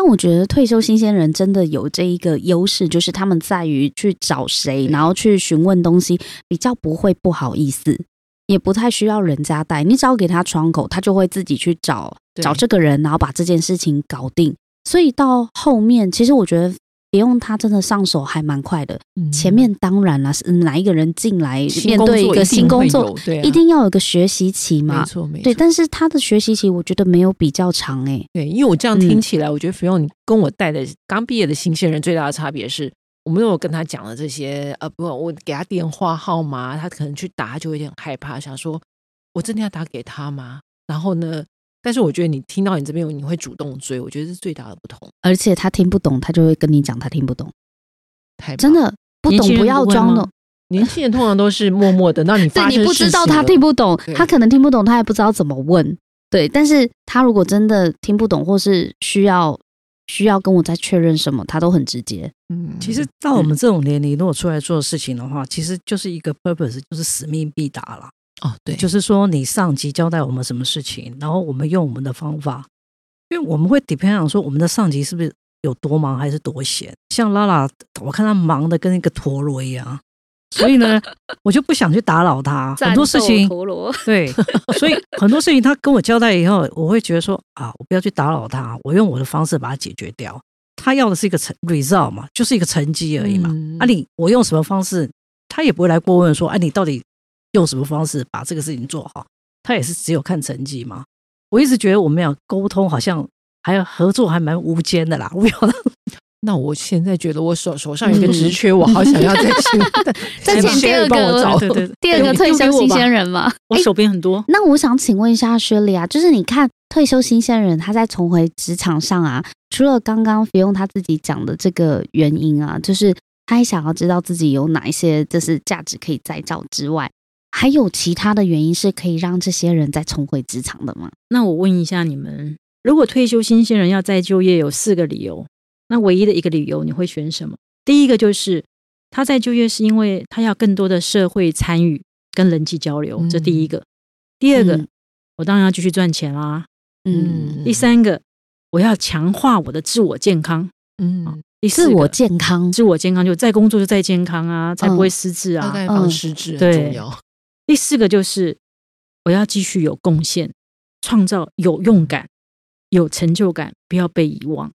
但我觉得退休新鲜人真的有这一个优势，就是他们在于去找谁，然后去询问东西，比较不会不好意思，也不太需要人家带。你只要给他窗口，他就会自己去找找这个人，然后把这件事情搞定。所以到后面，其实我觉得不用他真的上手还蛮快的。嗯前面当然了，是哪一个人进来面对一个新工作，有对啊一定要有个学习期嘛没。错没错，对，但是他的学习期我觉得没有比较长诶、对，因为我这样嗯听起来，我觉得 i o 你跟我带的刚毕业的新鲜人最大的差别是，我没有跟他讲了这些，呃，不，我给他电话号码，他可能去打，他就有点害怕，想说我真的要打给他吗？然后呢，但是我觉得你听到你这边，你会主动追，我觉得是最大的不同。而且他听不懂，他就会跟你讲他听不懂，太真，的不懂不要装懂。年轻人通常都是默默的，那你 对你不知道他听不懂，他可能听不懂，他也不知道怎么问。对，但是他如果真的听不懂，或是需要需要跟我再确认什么，他都很直接。嗯，其实到我们这种年龄，如果出来做事情的话，其实就是一个 purpose，就是使命必达了。哦，对，就是说，你上级交代我们什么事情，然后我们用我们的方法，因为我们会 depend on 说我们的上级是不是有多忙还是多闲。像拉拉，我看他忙的跟一个陀螺一样，所以呢，我就不想去打扰他。很多事情，陀螺，对，所以很多事情他跟我交代以后，我会觉得说啊，我不要去打扰他，我用我的方式把它解决掉。他要的是一个成 result 嘛，就是一个成绩而已嘛。嗯啊你，我用什么方式，他也不会来过问说，哎、你到底用什么方式把这个事情做好？他也是只有看成绩嘛。我一直觉得我们俩沟通好像还有合作还蛮无间的啦，我不晓得 那我现在觉得我手手上有一个职缺，我好想要再请 再请第二个我找。对对对，第二个退休新鲜人嘛。我手边很多。那我想请问一下薛丽啊，就是你看退休新鲜人他在重回职场上啊，除了刚刚不用他自己讲的这个原因啊，就是他也想要知道自己有哪一些就是价值可以再造之外，还有其他的原因是可以让这些人再重回职场的吗？那我问一下你们，如果退休新鲜人要再就业，有四个理由，那唯一的一个理由你会选什么？第一个就是他在就业是因为他要更多的社会参与跟人际交流，这第一个。第二个，嗯我当然要继续赚钱啦。嗯，第三个，我要强化我的自我健康。嗯，第四，自我健康，自我健康就在工作就在健康啊，才不会失智啊。大概防失智很对重要。第四个就是我要继续有贡献，创造有用感、有成就感，不要被遗忘。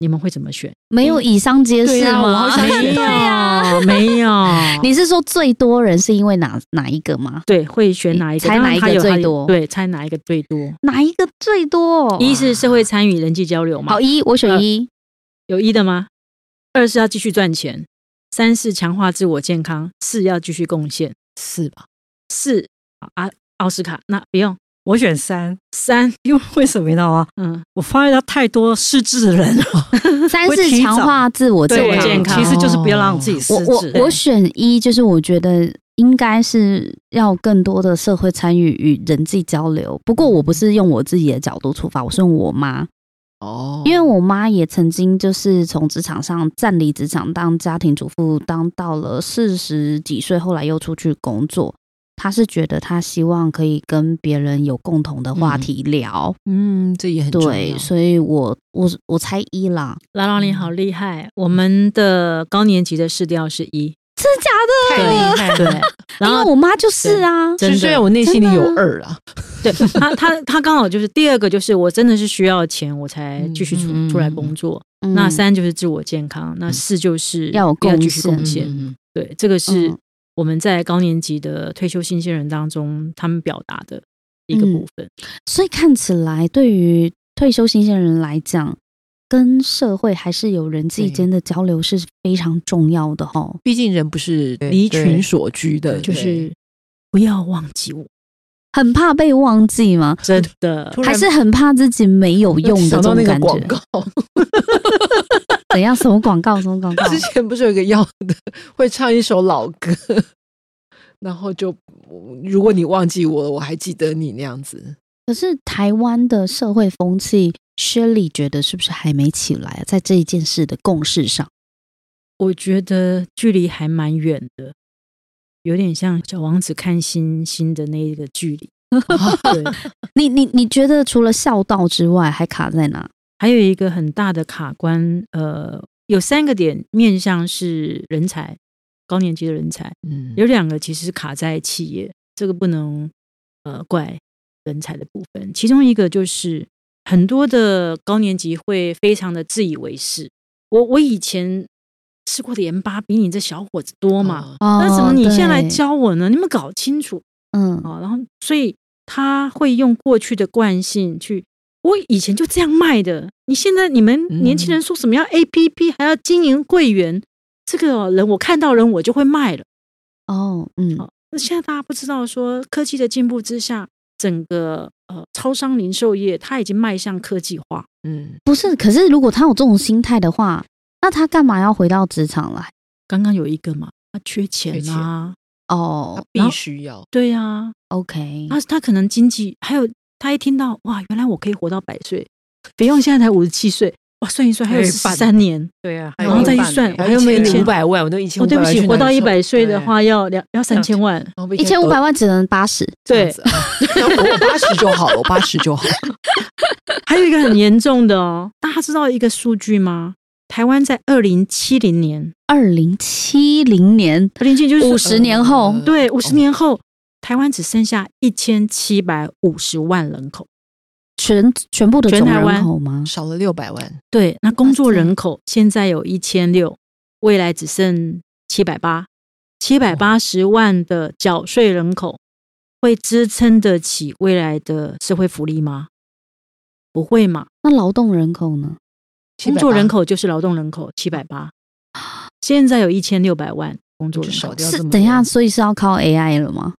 你们会怎么选？没有以上皆是对啊我吗？对呀、有，没有。你是说最多人是因为哪哪一个吗？对会选哪一个？猜哪一个最多对，猜哪一个最多？哪一个最多？一是社会参与、人际交流嘛好，一我选一，有一的吗？二是要继续赚钱，三是强化自我健康，四要继续贡献。四吧？四啊，奥斯卡那不用我选三，三，因为为什么你知道吗？嗯，我发现到太多失智的人了，三是强化自我对健康。健康其实就是不要让自己失我我智。我选一，就是我觉得应该是要更多的社会参与与人际交流。不过我不是用我自己的角度出发，我是用我妈，哦，因为我妈也曾经就是从职场上暂离职场，当家庭主妇，当到了四十几岁，后来又出去工作。她是觉得他希望可以跟别人有共同的话题聊，嗯，这也很重对，所以我我我猜一啦，拉拉你好厉害！我们的高年级的试调是一，真的假的？太厉害了。对，然因为后我妈就是啊，虽然我内心里有二啊，对他他他刚好就是第二个，就是我真的是需要钱，我才继续出、出来工作。嗯。那三就是自我健康，那四就是要有贡继续献。贡献。嗯。对，这个是嗯我们在高年级的退休新鲜人当中，他们表达的一个部分。所以看起来对于退休新鲜人来讲，跟社会还是有人际间的交流是非常重要的哈。毕竟人不是离群所居的，就是不要忘记我，很怕被忘记吗？真的还是很怕自己没有用的这想到那个种感觉？广告，怎样？什么广告？什么广告？之前不是有一个要的会唱一首老歌，然后就如果你忘记我了，我还记得你那样子。可是台湾的社会风气，Shirley 觉得是不是还没起来啊？在这一件事的共识上，我觉得距离还蛮远的，有点像小王子看星星的那一个距离。对，你你你觉得除了孝道之外，还卡在哪？还有一个很大的卡关，呃，有三个点面向是人才，高年级的人才，嗯，有两个其实是卡在企业，这个不能呃怪人才的部分。其中一个就是很多的高年级会非常的自以为是。我我以前吃过的盐巴比你这小伙子多嘛，哦那怎么你现在来教我呢？你们搞清楚嗯，啊！然后所以他会用过去的惯性去。我以前就这样卖的，你现在你们年轻人说什么要 A P P 还要经营会员，这个人我看到人我就会卖了。哦，嗯，好那现在大家不知道说科技的进步之下，整个呃超商零售业它已经迈向科技化。嗯，不是。可是如果他有这种心态的话，那他干嘛要回到职场来？刚刚有一个嘛，他缺钱缺啊，哦必须要对呀、啊，，OK，他他可能经济还有他一听到哇，原来我可以活到百岁，别用现在才五十七岁，哇，算一算还有三年。对啊，然后再一算我还有没有五百万？我都一千哦，对不起，活到一百岁的话要两要三千万。一千五百万只能八十，对，我八十就好了，我八十就好。还有一个很严重的哦，大家知道一个数据吗？台湾在二零七零年，二零七零年。二零七就是五十年后，呃对，五十年后，台湾只剩下一千七百五十万人口。全全部的总全台湾人口吗？少了六百万，对，那工作人口现在有一千六，未来只剩七百八，七百八十万的缴税人口会支撑得起未来的社会福利吗？不会嘛？那劳动人口呢？工作人口就是劳动人口七百八，现在有一千六百万工作人口。是等一下，所以是要靠 AI 了吗？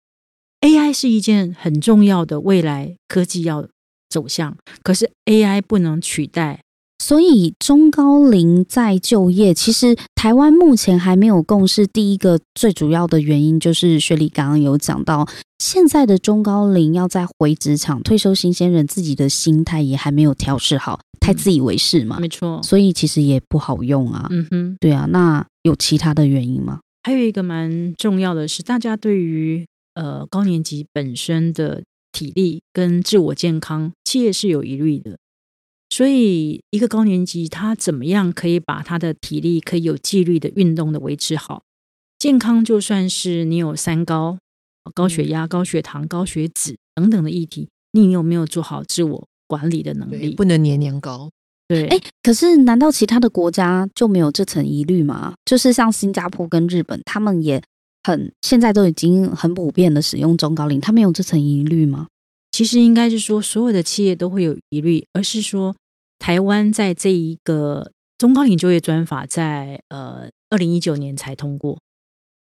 AI 是一件很重要的未来科技要走向，可是 AI 不能取代。所以中高龄再就业，其实台湾目前还没有共识。第一个最主要的原因就是雪莉刚刚有讲到，现在的中高龄要再回职场，退休新鲜人自己的心态也还没有调试好，太自以为是嘛，没错，所以其实也不好用啊。嗯哼。对啊，那有其他的原因吗？还有一个蛮重要的是，大家对于呃高年级本身的体力跟自我健康，企业是有疑虑的。所以，一个高年级他怎么样可以把他的体力可以有纪律的运动的维持好？健康就算是你有三高、高血压、高血糖、高血脂等等的议题，你有没有做好自我管理的能，力？不能年年高。对，哎，可是难道其他的国家就没有这层疑虑吗？就是像新加坡跟日本，他们也很现在都已经很普遍的使用中高龄，他们有这层疑虑吗？其实应该是说，所有的企业都会有疑虑，而是说，台湾在这一个中高龄就业专法在呃二零一九年才通过，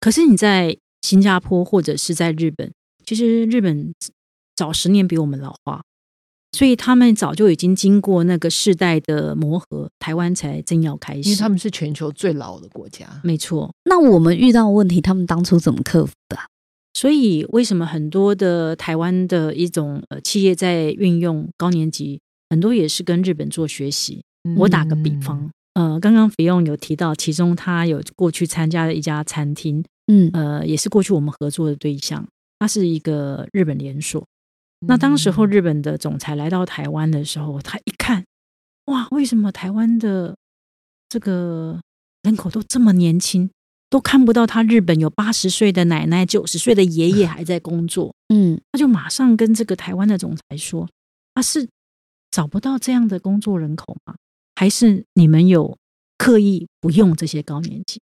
可是你在新加坡或者是在日本，其实日本早十年比我们老化，所以他们早就已经经过那个世代的磨合，台湾才正要开始。因为他们是全球最老的国家。没错，那我们遇到问题，他们当初怎么克服的啊、所以为什么很多的台湾的一种呃企业在运用高年级，很多也是跟日本做学习。我打个比嗯方，呃，刚刚肥用有提到，其中他有过去参加的一家餐厅，嗯呃，也是过去我们合作的对象，它是一个日本连锁。那当时候日本的总裁来到台湾的时候，他一看，哇，为什么台湾的这个人口都这么年轻，都看不到他日本有八十岁的奶奶、九十岁的爷爷还在工作？嗯他就马上跟这个台湾的总裁说：“他是找不到这样的工作人口吗？还是你们有刻意不用这些高年级？”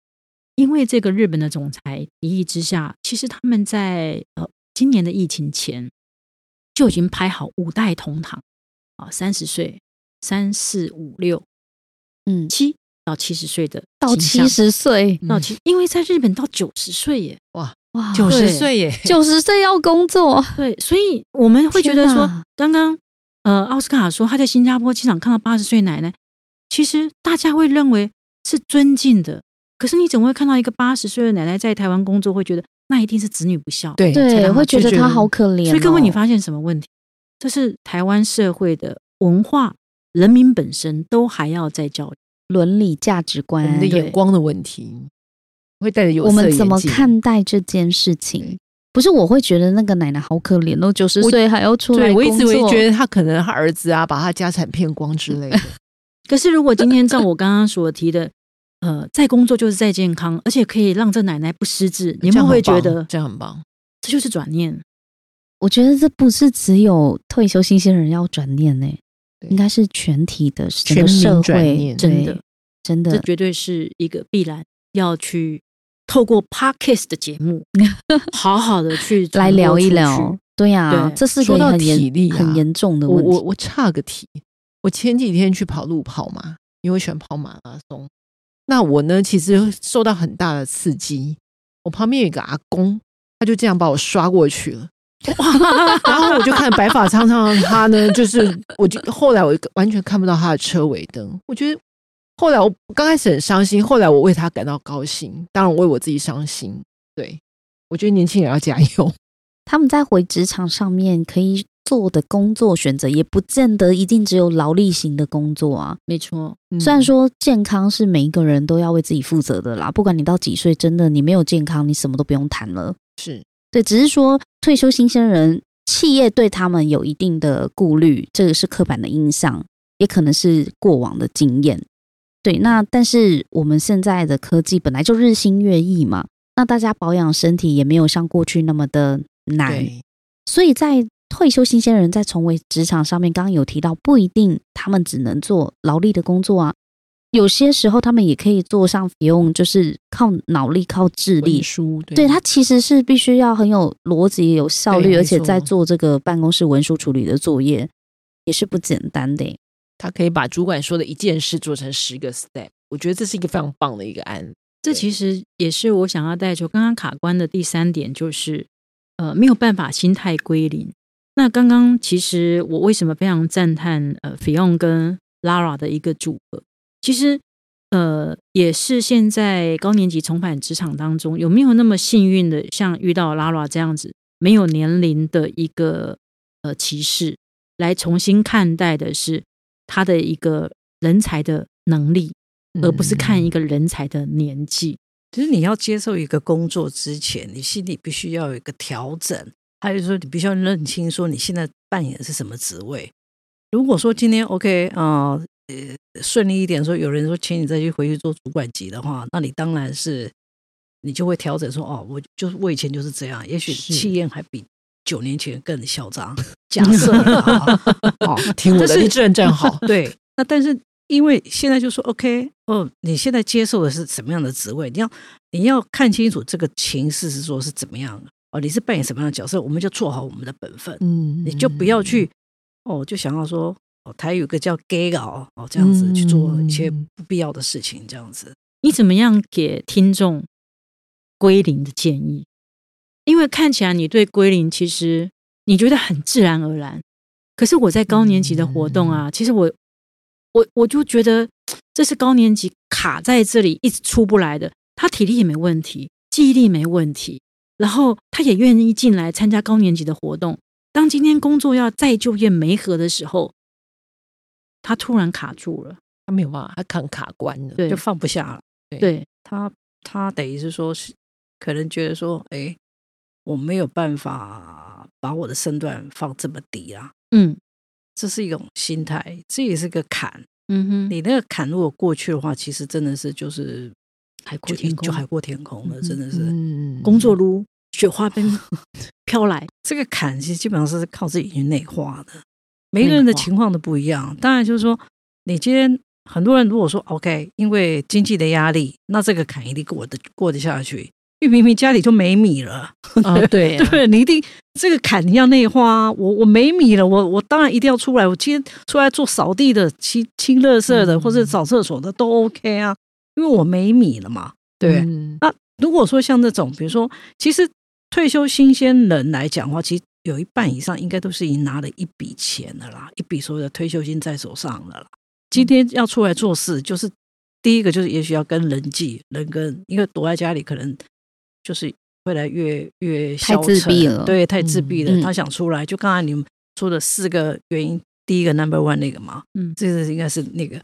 因为这个日本的总裁一意之下，其实他们在呃今年的疫情前就已经拍好五代同堂。啊，三十岁、三四五六。嗯，七到七十岁的到七十岁。到七，因为在日本到九十岁耶，哇哇，九十对岁耶，九十岁要工作，对，所以我们会觉得说，刚刚呃，奥斯卡说他在新加坡机场看到八十岁奶奶，其实大家会认为是尊敬的。可是你怎么会看到一个八十岁的奶奶在台湾工作，会觉得那一定是子女不孝？对对，会觉得得他好可怜哦。所以各位，你发现什么问题？这是台湾社会的文化，人民本身都还要在教育。伦理价值我们观的，眼光的问题，会带着有我们怎么看待这件事情？不是，我会觉得那个奶奶好可怜哦，九十岁还要出来对我一直会觉得他可能他儿子啊，把他家产骗光之类的。可是如果今天照我刚刚所提的，呃，在工作就是在健康，而且可以让这奶奶不失智，你们会觉得这样很棒？这就是转念。我觉得这不是只有退休新鲜人要转念呢、对应该是全体的整个全社会，转念真的，真的，这绝对是一个必然要去透过 podcast 的节目，好好的去来聊一聊。。对呀、对这是个说到体很严、力啊很严重的问题。我我我岔个题，我前几天去跑路跑嘛，因为喜欢跑马拉松。那我呢，其实受到很大的刺激。我旁边有一个阿公，他就这样把我刷过去了。然后我就看白发苍苍的他呢，就是我就后来我完全看不到他的车尾灯。我觉得后来我刚开始很伤心，后来我为他感到高兴，当然我为我自己伤心。对我觉得年轻人要加油。他们在回职场上面可以做的工作选择，也不见得一定只有劳力型的工作啊。没错，虽然说健康是每一个人都要为自己负责的啦，不管你到几岁，真的你没有健康，你什么都不用谈了。是对，只是说退休新鲜人，企业对他们有一定的顾虑，这个是刻板的印象，也可能是过往的经验。对，那但是我们现在的科技本来就日新月异嘛，那大家保养身体也没有像过去那么的难，所以在退休新鲜人在重回职场上面，刚刚有提到，不一定他们只能做劳力的工作啊，有些时候他们也可以做上不用，就是靠脑力、靠智力文。书对对他其实是必须要很有逻辑、有效率，而且在做这个办公室文书处理的作业，也是不简单的耶。他可以把主管说的一件事做成十个 step，我觉得这是一个非常棒的一个案例。对这其实也是我想要带出刚刚卡关的第三点，就是呃没有办法心态归零。那刚刚其实我为什么非常赞叹呃 Fion 跟 Lara 的一个组合，其实呃也是现在高年级重返职场当中有没有那么幸运的，像遇到 Lara 这样子没有年龄的一个呃歧视，来重新看待的是他的一个人才的能力，而不是看一个人才的年纪。其实你要接受一个工作之前，你心里必须要有一个调整，还有说你必须要认清说你现在扮演的是什么职位。如果说今天 OK 啊、呃，顺利一点说，有人说请你再去回去做主管级的话，那你当然是你就会调整说哦，我就是我以前就是这样，也许气焰还比九年前更嚣张。假设啊 哦，听我的，但是立志人站好。对，那但是因为现在就说 OK 哦，你现在接受的是什么样的职位？你要你要看清楚这个情势是说是怎么样的哦，你是扮演什么样的角色，我们就做好我们的本分，嗯你就不要去哦，就想要说哦，台语有个叫 gay 哦哦，这样子去做一些嗯不必要的事情，这样子。你怎么样给听众归零的建议？因为看起来你对归零其实你觉得很自然而然，可是我在高年级的活动啊，其实我我我就觉得这是高年级卡在这里一直出不来的。他体力也没问题，记忆力没问题，然后他也愿意进来参加高年级的活动。当今天工作要再就业没合的时候，他突然卡住了。他没有办法，他看卡关了。对就放不下了。对，他他等于是说是可能觉得说，哎，我没有办法把我的身段放这么低啊，嗯这是一种心态，这也是个坎。嗯哼，你那个坎如果过去的话，其实真的是就是海阔天空就海阔天空了，嗯真的是。嗯工作如雪花般 飘来。这个坎其实基本上是靠自己去内化的，每个人的情况都不一样。当然就是说，你今天很多人如果说 OK，因为经济的压力，那这个坎一定过得过得下去。因为明明家里就没米了，啊，对啊 对你一定这个坎你要内化啊。我我没米了，我我当然一定要出来。我今天出来做扫地的、清清垃圾的，嗯或者扫厕所的都 OK 啊，因为我没米了嘛。对，嗯如果说像这种，比如说，其实退休新鲜人来讲的话，其实有一半以上应该都是已经拿了一笔钱的啦，一笔所谓的退休金在手上了啦。今天要出来做事，就是第一个就是也许要跟人际人跟，因为躲在家里可能就是未来越越太自闭了对，太自闭了。他想出来，就刚才你们说的四个原因，第一个 number one 那个嘛，嗯这个应该是那个，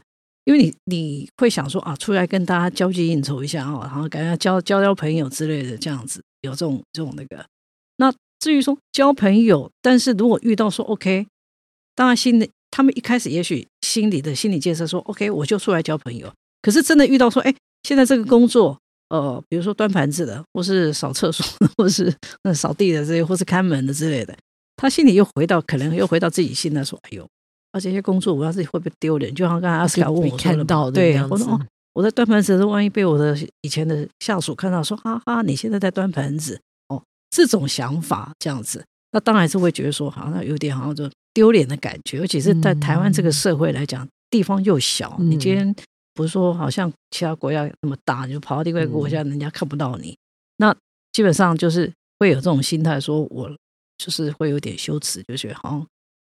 因为你你会想说啊，出来跟大家交际应酬一下哦，然后感觉交交交朋友之类的，这样子有这种这种那个。那至于说交朋友，但是如果遇到说 OK，当然心里他们一开始也许心里的心理建设说 OK，我就出来交朋友。可是真的遇到说，哎，现在这个工作，呃，比如说端盘子的，或是扫厕所，或是那扫地的这些，或是看门的之类的，他心里又回到可能又回到自己心来说，哎呦，啊这些工作我要自己会不会丢脸？就像刚才阿斯卡问我看到的我说哦，我在端盘子万一被我的以前的下属看到说，哈哈，你现在在端盘子，哦，这种想法这样子，那当然是会觉得说，好像有点好像就丢脸的感觉，尤其是在台湾这个社会来讲，地方又小，嗯你今天不是说好像其他国家那么大，你就跑到另外一个国家，人家看不到你，那基本上就是会有这种心态，说我就是会有点羞耻，就觉得好像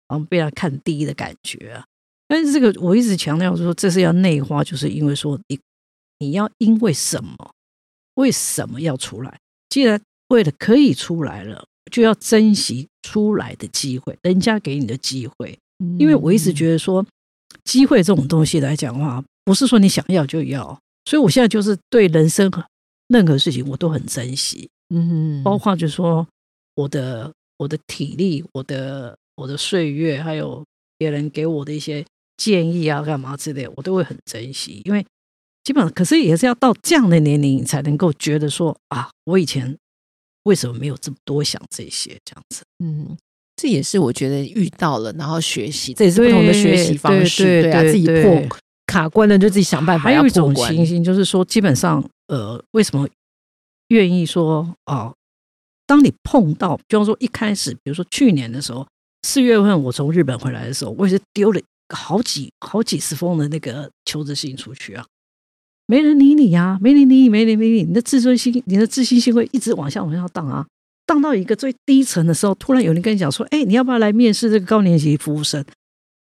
好像被他看低的感觉啊。但是这个我一直强调说，这是要内化，就是因为说你你要因为什么，为什么要出来？既然为了可以出来了，就要珍惜出来的机会，人家给你的机会。因为我一直觉得说，机会这种东西来讲的话，不是说你想要就要，所以我现在就是对人生任何事情我都很珍惜，嗯，包括就是说我的我的体力、我的我的岁月，还有别人给我的一些建议啊、干嘛之类，我都会很珍惜，因为基本上，可是也是要到这样的年龄，你才能够觉得说啊，我以前为什么没有这么多想这些这样子。嗯，这也是我觉得遇到了，然后学习，这也是不同的学习方式，对对啊，对自己破卡关了就自己想办法还有一种。情形就是说，基本上呃，为什么愿意说哦？当你碰到，比方说一开始，比如说去年的时候，四月份我从日本回来的时候，我也是丢了好几好几十封的那个求职信出去啊，没人理你呀、没人理你，没人理你，你的自尊心，你的自信心会一直往下往下荡啊，荡到一个最低层的时候，突然有人跟你讲说，哎，你要不要来面试这个高年级服务生？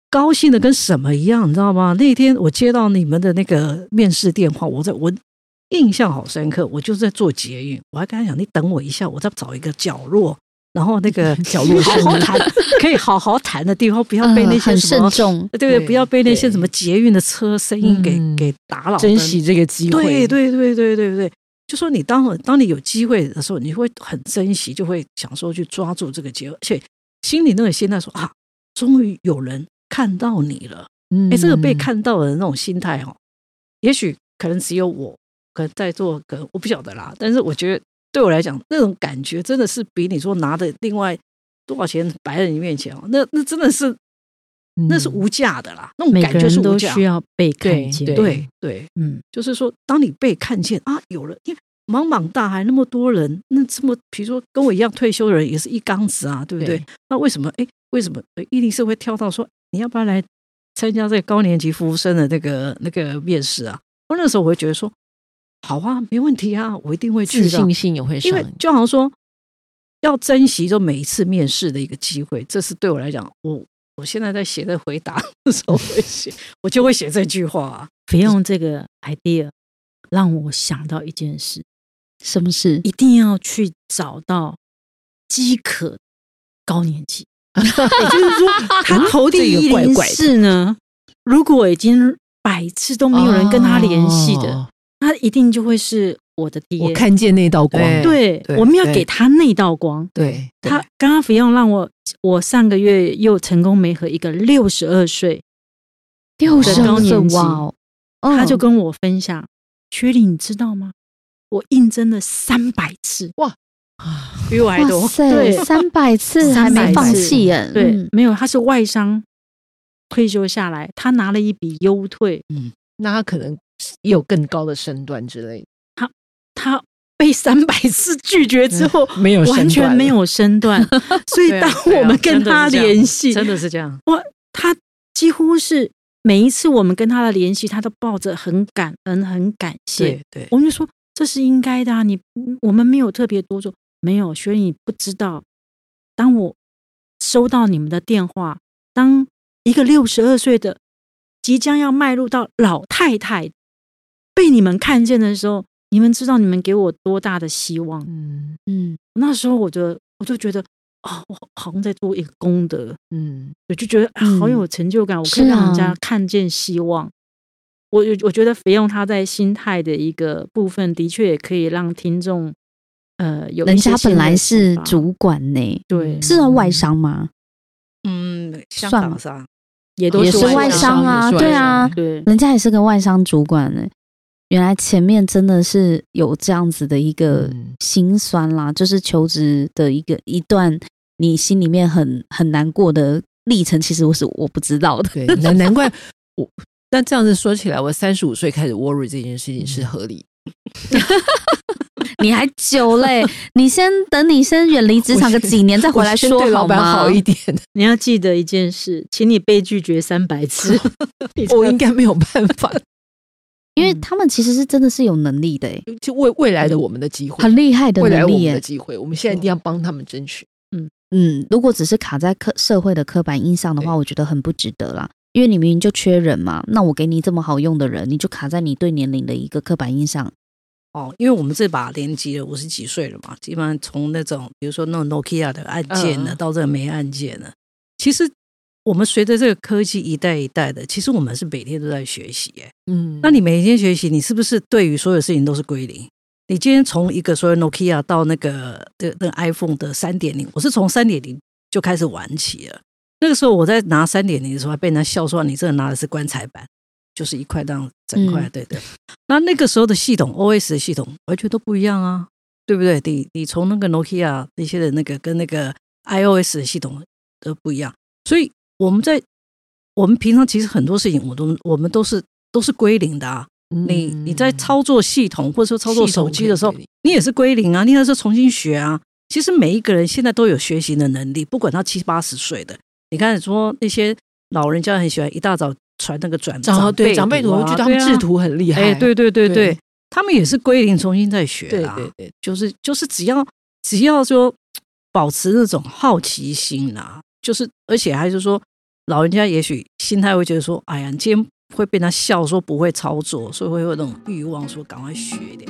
高兴的跟什么一样，你知道吗？那天我接到你们的那个面试电话，我在我印象好深刻，我就是在做捷运，我还跟他讲，你等我一下，我再找一个角落，然后那个角落 好好谈，可以好好谈的地方，不要被那些什么对对，对不要被那些什么捷运的车声音给、嗯。给打扰，珍惜。这个机会，对对对对对。对，就说你当当你有机会的时候，你会很珍惜，就会想说去抓住这个机会，而且心里那个心态说啊，终于有人看到你了。嗯。哎，这个被看到的那种心态哦，也许可能只有我，可能在座，可能我不晓得啦。但是我觉得对我来讲，那种感觉真的是比你说拿的另外多少钱摆在你面前哦，那那真的是那是嗯无价的啦，那种每感觉是无价需。要被对看见。对对对，嗯，就是说，当你被看见啊，有了，因为茫茫大海那么多人，那这么比如说跟我一样退休的人也是一缸子啊，对不对？对那为什么哎，为什么呃伊林是会跳到说你要不要来参加这个高年级服务生的那个那个面试啊？我那时候我会觉得说，好啊，没问题啊，我一定会去的自信。心也会上，因为就好像说，要珍惜就每一次面试的一个机会，这是对我来讲，我我现在在写的回答的时候会写，我就会写这句话啊。不用这个 idea 让我想到一件事，什么事？一定要去找到饥渴高年级，也就是说，他投递这个一零四呢，如果已经百次都没有人跟他联系的，哦他一定就会是我的爹。我看见那道光，对对，对我们要给他那道光。对，他刚刚菲用让我，我上个月又成功没和一个六十二岁，六十二岁高年级哇哦，他就跟我分享，薛丽，你知道吗？我应征了三百次，哇。比我还多。对。三百次还没放弃耶，对，嗯。没有，他是外商退休下来，他拿了一笔优退，嗯。那他可能也有更高的身段之类的，他被三百次拒绝 之后，没有完全没有身段，所以当我们跟他联系，真的是这样。哇他几乎是每一次我们跟他的联系，他都抱着很感恩、很感谢。对对，我们就说这是应该的啊，你我们没有特别多做，没有，所以你不知道，当我收到你们的电话，当一个六十二岁的即将要迈入到老太太被你们看见的时候，你们知道你们给我多大的希望。嗯。嗯那时候我就我就觉得哦、我好像在做一个功德，嗯。我就觉得、好有成就感，我可以让人家看见希望。我我觉得肥用他在心态的一个部分，的确也可以让听众呃有人家本来是主管呢，对，是啊外商吗？嗯，香算港商也都是外商啊，对啊，对。人家也是个外商主管呢。原来前面真的是有这样子的一个嗯心酸啦，就是求职的一个一段你心里面很很难过的历程，其实我是我不知道的。对，难难怪我。但这样子说起来，我三十五岁开始 worry 这件事情是合理。你还久嘞，你先等你先远离职场个几年再回来说好吗？好一点，你要记得一件事，请你被拒绝三百次，我应该没有办法。因为他们其实是真的是有能力的，诶就未未来的我们的机会，很厉害的未来我们能力耶。的机会，我们现在一定要帮他们争取。嗯嗯，如果只是卡在刻社会的刻板印象的话，我觉得很不值得啦。因为你明明就缺人嘛，那我给你这么好用的人，你就卡在你对年龄的一个刻板印象。哦，因为我们这把年纪了，五十几岁了嘛，基本上从那种比如说那种 Nokia 的按键呢，嗯到这个没按键呢，其实我们随着这个科技一代一代的，其实我们是每天都在学习。哎，嗯那你每天学习，你是不是对于所有事情都是归零？你今天从一个所谓 Nokia 到那个的那个 iPhone 的三点零，我是从三点零就开始玩起了。那个时候我在拿三点零的时候，还被人家笑说你这个拿的是棺材板，就是一块这样整块，嗯对对。那那个时候的系统，OS 的系统完全都不一样啊，对不对？你你从那个 Nokia 那些的那个跟那个 iOS 的系统都不一样，所以我们在我们平常其实很多事情，我都我们都是都是归零的啊。你你在操作系统或者说操作手机的时候你也是归零啊，你也是重新学啊。其实每一个人现在都有学习的能力，不管他七八十岁的。你看说那些老人家很喜欢一大早传那个转长对长辈图，他们制图很厉害。哎，对对对对对，他们也是归零重新再学啦。对对对，就是就是只要只要说保持那种好奇心啦，就是而且还是说老人家也许心态会觉得说，哎呀，你今天会被他笑说不会操作，所以会有那种欲望说赶快学一点。